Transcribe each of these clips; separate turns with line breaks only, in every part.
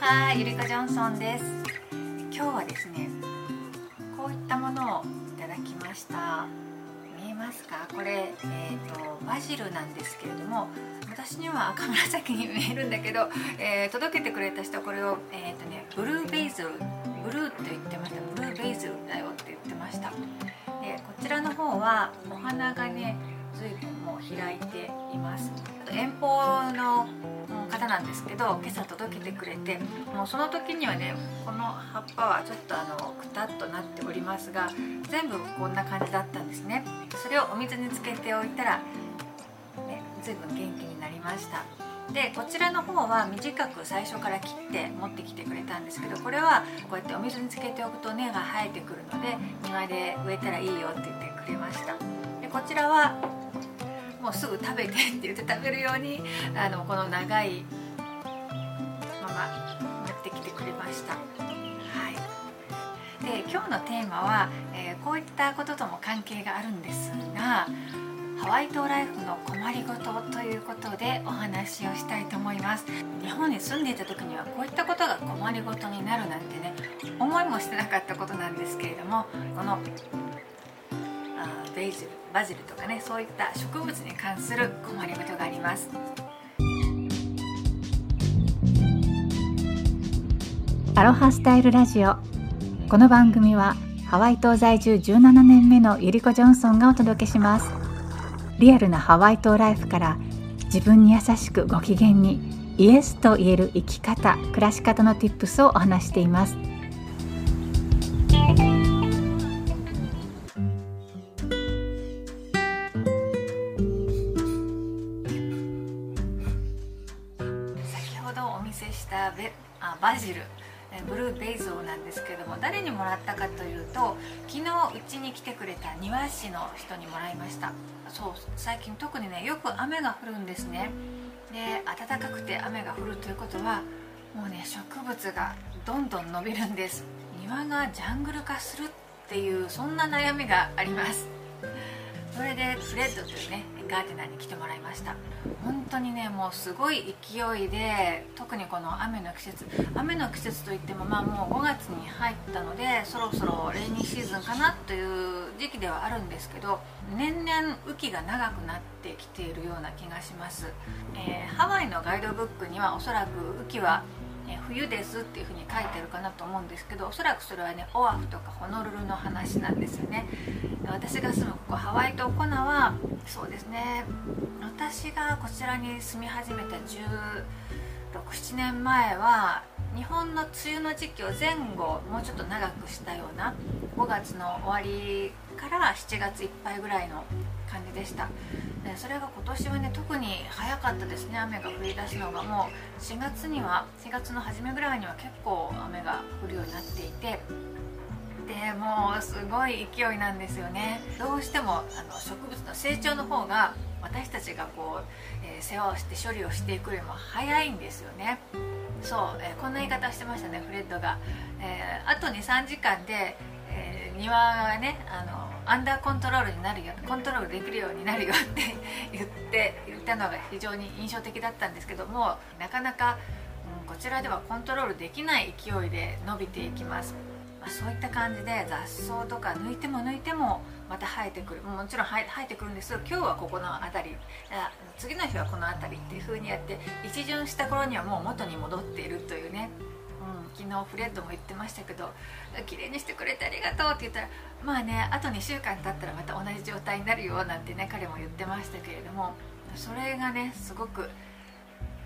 ハゆりこジョンソンです。今日はですねこういったものをいただきました。見えますか？これ、えーと、バジルなんですけれども私には赤紫に見えるんだけど、えー、届けてくれた人はこれを、えーとね、ブルーベイズルブルーって言ってました。ブルーベイズルだよって言ってました。でこちらの方はお花がね随分もう開いています。遠方の方なんですけど今朝届けてくれてもうその時にはねこの葉っぱはちょっとあのくたっとなっておりますが全部こんな感じだったんですね。それをお水につけておいたら、ね、随分元気になりました。でこちらの方は短く最初から切って持ってきてくれたんですけどこれはこうやってお水につけておくと根が生えてくるので庭で植えたらいいよって言ってくれました。でこちらはもうすぐ食べてって言って食べるようにあのこの長いまま持ってきてくれました。はい、で今日のテーマは、えー、こういったこととも関係があるんですがハワイ島ライフの困りごとということでお話をしたいと思います日本に住んでいた時にはこういったことが困りごとになるなんてね思いもしてなかったことなんですけれどもこのベイジルバジルとかねそういった植物に関する困りごとがあります。
アロハスタイルラジオ。この番組はハワイ島在住17年目のゆりこジョンソンがお届けします。リアルなハワイ島ライフから自分に優しくご機嫌にイエスと言える生き方暮らし方の Tips をお話しています。
お見せしたベあバジルブルーベイゾーなんですけども誰にもらったかというと昨日うちに来てくれた庭師の人にもらいました。そう最近特にねよく雨が降るんですね。で暖かくて雨が降るということはもうね植物がどんどん伸びるんです。庭がジャングル化するっていうそんな悩みがあります。それでフレッドというねガーデナーに来てもらいました。本当にねもうすごい勢いで特にこの雨の季節雨の季節といってもまあもう5月に入ったのでそろそろレイニーシーズンかなという時期ではあるんですけど年々雨季が長くなってきているような気がします、えー、ハワイのガイドブックにはおそらく雨季は冬ですっていうふうに書いてるかなと思うんですけどおそらくそれはねオアフとかホノルルの話なんですよね。私が住むここハワイ島コナはそうですね。私がこちらに住み始めた1617年前は日本の梅雨の時期を前後もうちょっと長くしたような5月の終わりから7月いっぱいぐらいの感じでした。それが今年はね特に早かったですね。雨が降り出すのが。もう4月には4月の初めぐらいには結構雨が降るようになっていて。でもうすごい勢いなんですよね。どうしてもあの植物の成長の方が私たちがこう、えー、世話をして処理をしていくよりも早いんですよね。そう、えー、こんな言い方してましたねフレッドが、えー、あと23時間で、え庭がねあのアンダーコントロールになるよコントロールできるようになるよって 言って言ったのが非常に印象的だったんですけどもなかなか、うん、こちらではコントロールできない勢いで伸びていきます、まあ、そういった感じで雑草とか抜いても抜いてもまた生えてくる。もちろん生えてくるんですけど今日はここの辺り次の日はこの辺りっていう風にやって一巡した頃にはもう元に戻っているというね。昨日フレッドも言ってましたけど綺麗にしてくれてありがとうって言ったらまあねあと2週間経ったらまた同じ状態になるよなんてね彼も言ってましたけれどもそれがねすごく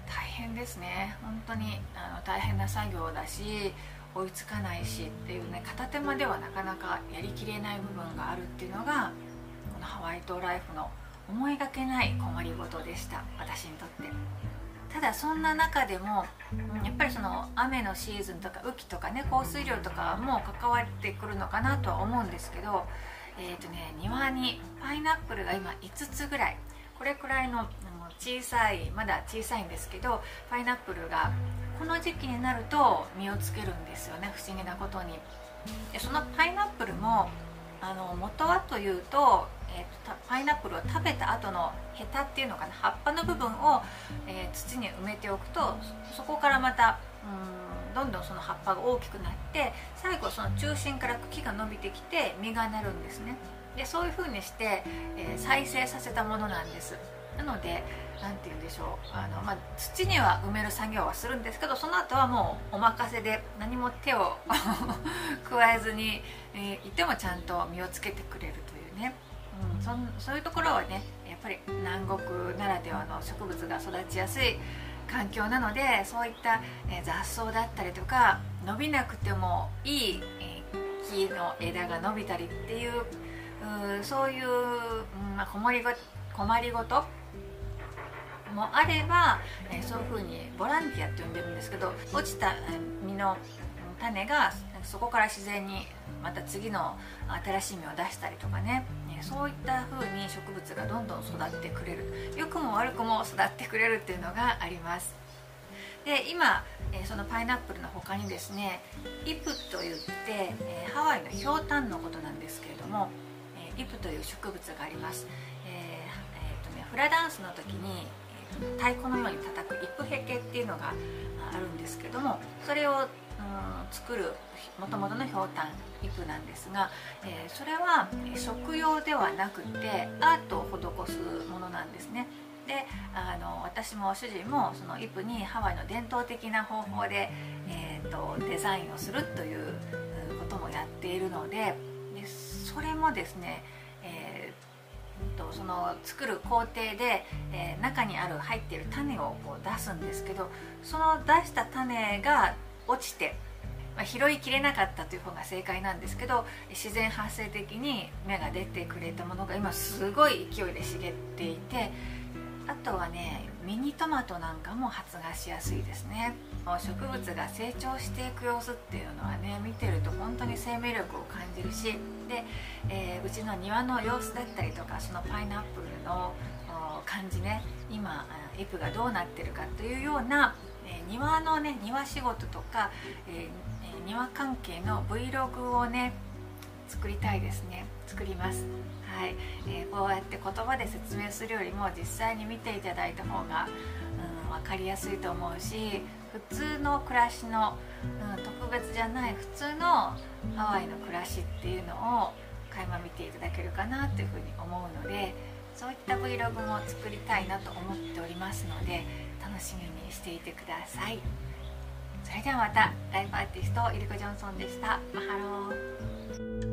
大変ですね本当にあの大変な作業だし追いつかないしっていうね片手間ではなかなかやりきれない部分があるっていうのがこのハワイ島ライフの思いがけない困りごとでした私にとって。ただそんな中でもやっぱりその雨のシーズンとか雨季とかね降水量とかも関わってくるのかなとは思うんですけど、えーとね、庭にパイナップルが今5つぐらいこれくらいの小さいまだ小さいんですけどパイナップルがこの時期になると実をつけるんですよね不思議なことに。でそのパイナップルもあの元はというとえーと、パイナップルを食べた後のヘタっていうのかな葉っぱの部分を、えー、土に埋めておくとそこからまたうんどんどんその葉っぱが大きくなって最後その中心から茎が伸びてきて実がなるんですね。でそういう風にして、えー、再生させたものなんです。なので何て言うんでしょう。あの、まあ、土には埋める作業はするんですけどその後はもうお任せで何も手を加えずに、えー、いてもちゃんと実をつけてくれるというね、うん、そそういうところはねやっぱり南国ならではの植物が育ちやすい環境なのでそういった、え雑草だったりとか伸びなくてもいい、え木の枝が伸びたりっていううそういう、うんまあ、困りご困りごともあれば、えー、そういうふうにボランティアって呼んでるんですけど落ちた実の種がそこから自然にまた次の新しい実を出したりとかね。そういった風に植物がどんどん育ってくれる。良くも悪くも育ってくれるっていうのがあります。で今、そのパイナップルの他にですねイプといって、ハワイのひょうたんのことなんですけれども、イプという植物があります、えーえーとね、フラダンスの時に太鼓のように叩くイプヘケっていうのがあるんですけどもそれを作るもともとのひょうたんイプなんですが、えー、それは食用ではなくてアートを施すものなんですね。であの私も主人もそのイプにハワイの伝統的な方法で、えーと、デザインをするということもやっているのででそれもですね、その作る工程で、えー、中にある入っている種をこう出すんですけどその出した種が落ちてまあ、拾いきれなかったという方が正解なんですけど自然発生的に芽が出てくれたものが今すごい勢いで茂っていてあとはねミニトマトなんかも発芽しやすいですね。植物が成長していく様子っていうのはね見てると本当に生命力を感じるしで、えー、うちの庭の様子だったりとかそのパイナップルの感じね今イプがどうなってるかというような、えー、庭のね庭仕事とか、えー庭関係の Vlog をね作りたいですね。作ります。はい、えー、こうやって言葉で説明するよりも実際に見ていただいた方が、うん、分かりやすいと思うし普通の暮らしの、うん、特別じゃない普通のハワイの暮らしっていうのを垣間見ていただけるかなというふうに思うのでそういった Vlog も作りたいなと思っておりますので楽しみにしていてください。それではまたライブアーティストイリコ・ジョンソンでした。マハロー。